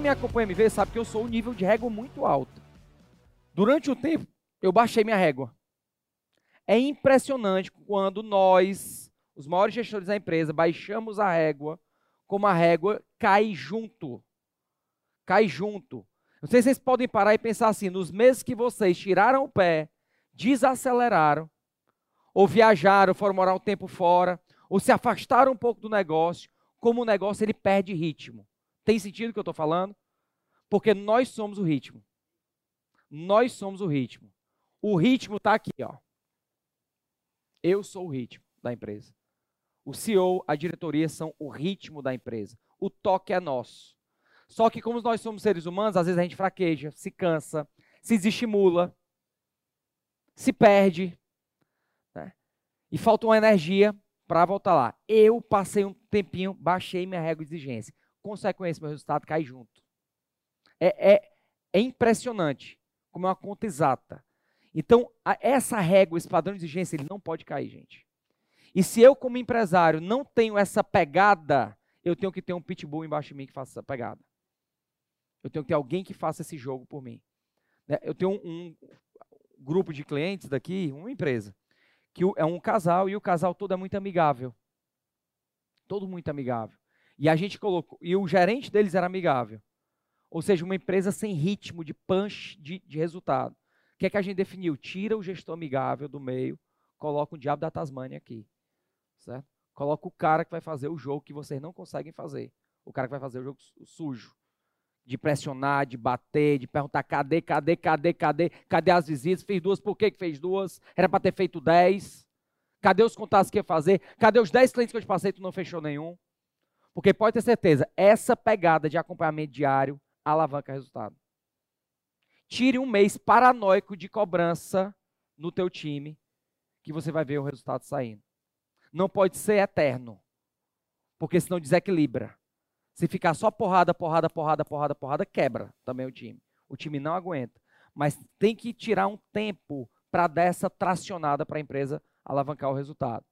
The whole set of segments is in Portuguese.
Me acompanha me vê sabe que eu sou um nível de régua muito alto. Durante o tempo, eu baixei minha régua. É impressionante quando nós, os maiores gestores da empresa, baixamos a régua, como a régua cai junto. Cai junto. Não sei se vocês podem parar e pensar assim: nos meses que vocês tiraram o pé, desaceleraram, ou viajaram, foram morar um tempo fora, ou se afastaram um pouco do negócio, como o negócio ele perde ritmo. Tem sentido o que eu estou falando? Porque nós somos o ritmo. Nós somos o ritmo. O ritmo está aqui, ó. Eu sou o ritmo da empresa. O CEO, a diretoria são o ritmo da empresa. O toque é nosso. Só que como nós somos seres humanos, às vezes a gente fraqueja, se cansa, se desestimula, se perde, né? e falta uma energia para voltar lá. Eu passei um tempinho, baixei minha régua de exigência. Consequência, meu resultado cai junto. É, é, é impressionante como é uma conta exata. Então, a, essa régua, esse padrão de exigência, ele não pode cair, gente. E se eu, como empresário, não tenho essa pegada, eu tenho que ter um pitbull embaixo de mim que faça essa pegada. Eu tenho que ter alguém que faça esse jogo por mim. Né, eu tenho um, um grupo de clientes daqui, uma empresa, que é um casal e o casal todo é muito amigável. Todo muito amigável. E a gente colocou, e o gerente deles era amigável. Ou seja, uma empresa sem ritmo, de punch de, de resultado. O que é que a gente definiu? Tira o gestor amigável do meio, coloca o diabo da Tasmânia aqui. Certo? Coloca o cara que vai fazer o jogo que vocês não conseguem fazer. O cara que vai fazer o jogo sujo. De pressionar, de bater, de perguntar cadê, cadê, cadê, cadê, cadê as visitas? Fez duas, por que, que fez duas? Era para ter feito dez. Cadê os contatos que ia fazer? Cadê os dez clientes que eu te passei e tu não fechou nenhum? Porque pode ter certeza, essa pegada de acompanhamento diário alavanca resultado. Tire um mês paranoico de cobrança no teu time, que você vai ver o resultado saindo. Não pode ser eterno, porque senão desequilibra. Se ficar só porrada, porrada, porrada, porrada, porrada, quebra também o time. O time não aguenta. Mas tem que tirar um tempo para dar essa tracionada para a empresa alavancar o resultado.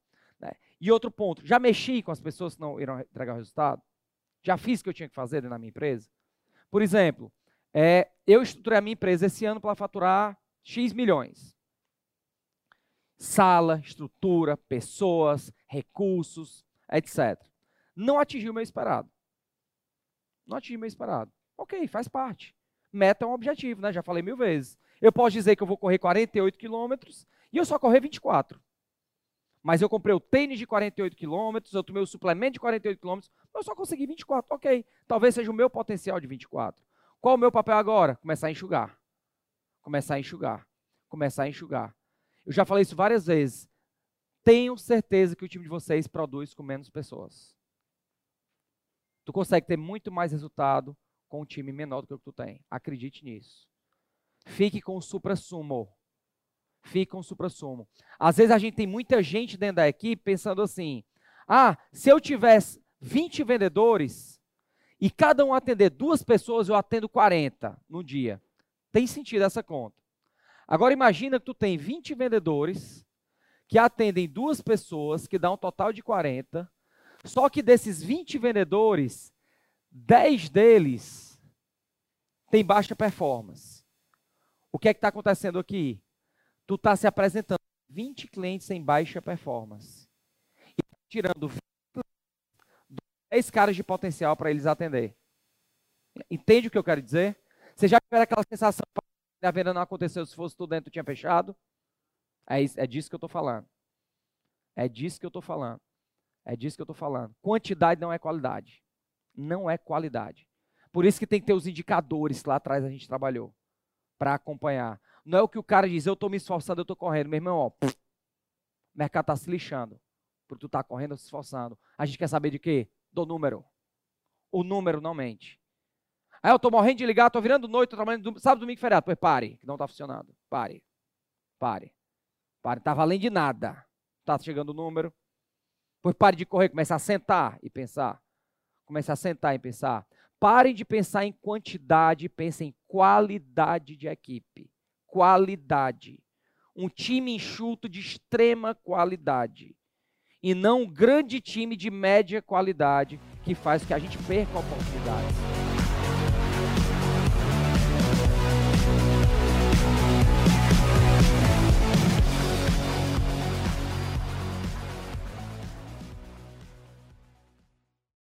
E outro ponto, já mexi com as pessoas que não irão entregar o resultado? Já fiz o que eu tinha que fazer na minha empresa? Por exemplo, é, eu estruturei a minha empresa esse ano para faturar X milhões. Sala, estrutura, pessoas, recursos, etc. Não atingiu o meu esperado. Não atingiu o meu esperado. Ok, faz parte. Meta é um objetivo, né? Já falei mil vezes. Eu posso dizer que eu vou correr 48 quilômetros e eu só correr 24. Mas eu comprei o tênis de 48 quilômetros, eu tomei o suplemento de 48 quilômetros, eu só consegui 24. Ok, talvez seja o meu potencial de 24. Qual o meu papel agora? Começar a enxugar. Começar a enxugar. Começar a enxugar. Eu já falei isso várias vezes. Tenho certeza que o time de vocês produz com menos pessoas. Tu consegue ter muito mais resultado com um time menor do que o que tu tem. Acredite nisso. Fique com o supra-sumo fica um supra-sumo. Às vezes a gente tem muita gente dentro da equipe pensando assim: ah, se eu tivesse 20 vendedores e cada um atender duas pessoas, eu atendo 40 no dia. Tem sentido essa conta. Agora imagina que tu tem 20 vendedores que atendem duas pessoas, que dá um total de 40. Só que desses 20 vendedores, 10 deles têm baixa performance. O que é que está acontecendo aqui? Tu está se apresentando 20 clientes em baixa performance. E tá tirando 10 caras de potencial para eles atender. Entende o que eu quero dizer? Você já tiver aquela sensação que a venda não aconteceu, se fosse tudo dentro tinha fechado? É, isso, é disso que eu estou falando. É disso que eu estou falando. É disso que eu estou falando. Quantidade não é qualidade. Não é qualidade. Por isso que tem que ter os indicadores que lá atrás a gente trabalhou para acompanhar. Não é o que o cara diz, eu estou me esforçando, eu estou correndo. Meu irmão, ó, o mercado está se lixando. Porque tu está correndo, se esforçando. A gente quer saber de quê? Do número. O número não mente. Aí eu estou morrendo de ligar, estou virando noite, estou trabalhando sábado, domingo, feriado. Pois pare, que não está funcionando. Pare. Pare. Pare. Está valendo de nada. Está chegando o número. Pois pare de correr, comece a sentar e pensar. Comece a sentar e pensar. Parem de pensar em quantidade, pensem em qualidade de equipe qualidade. Um time enxuto de extrema qualidade. E não um grande time de média qualidade que faz que a gente perca oportunidades.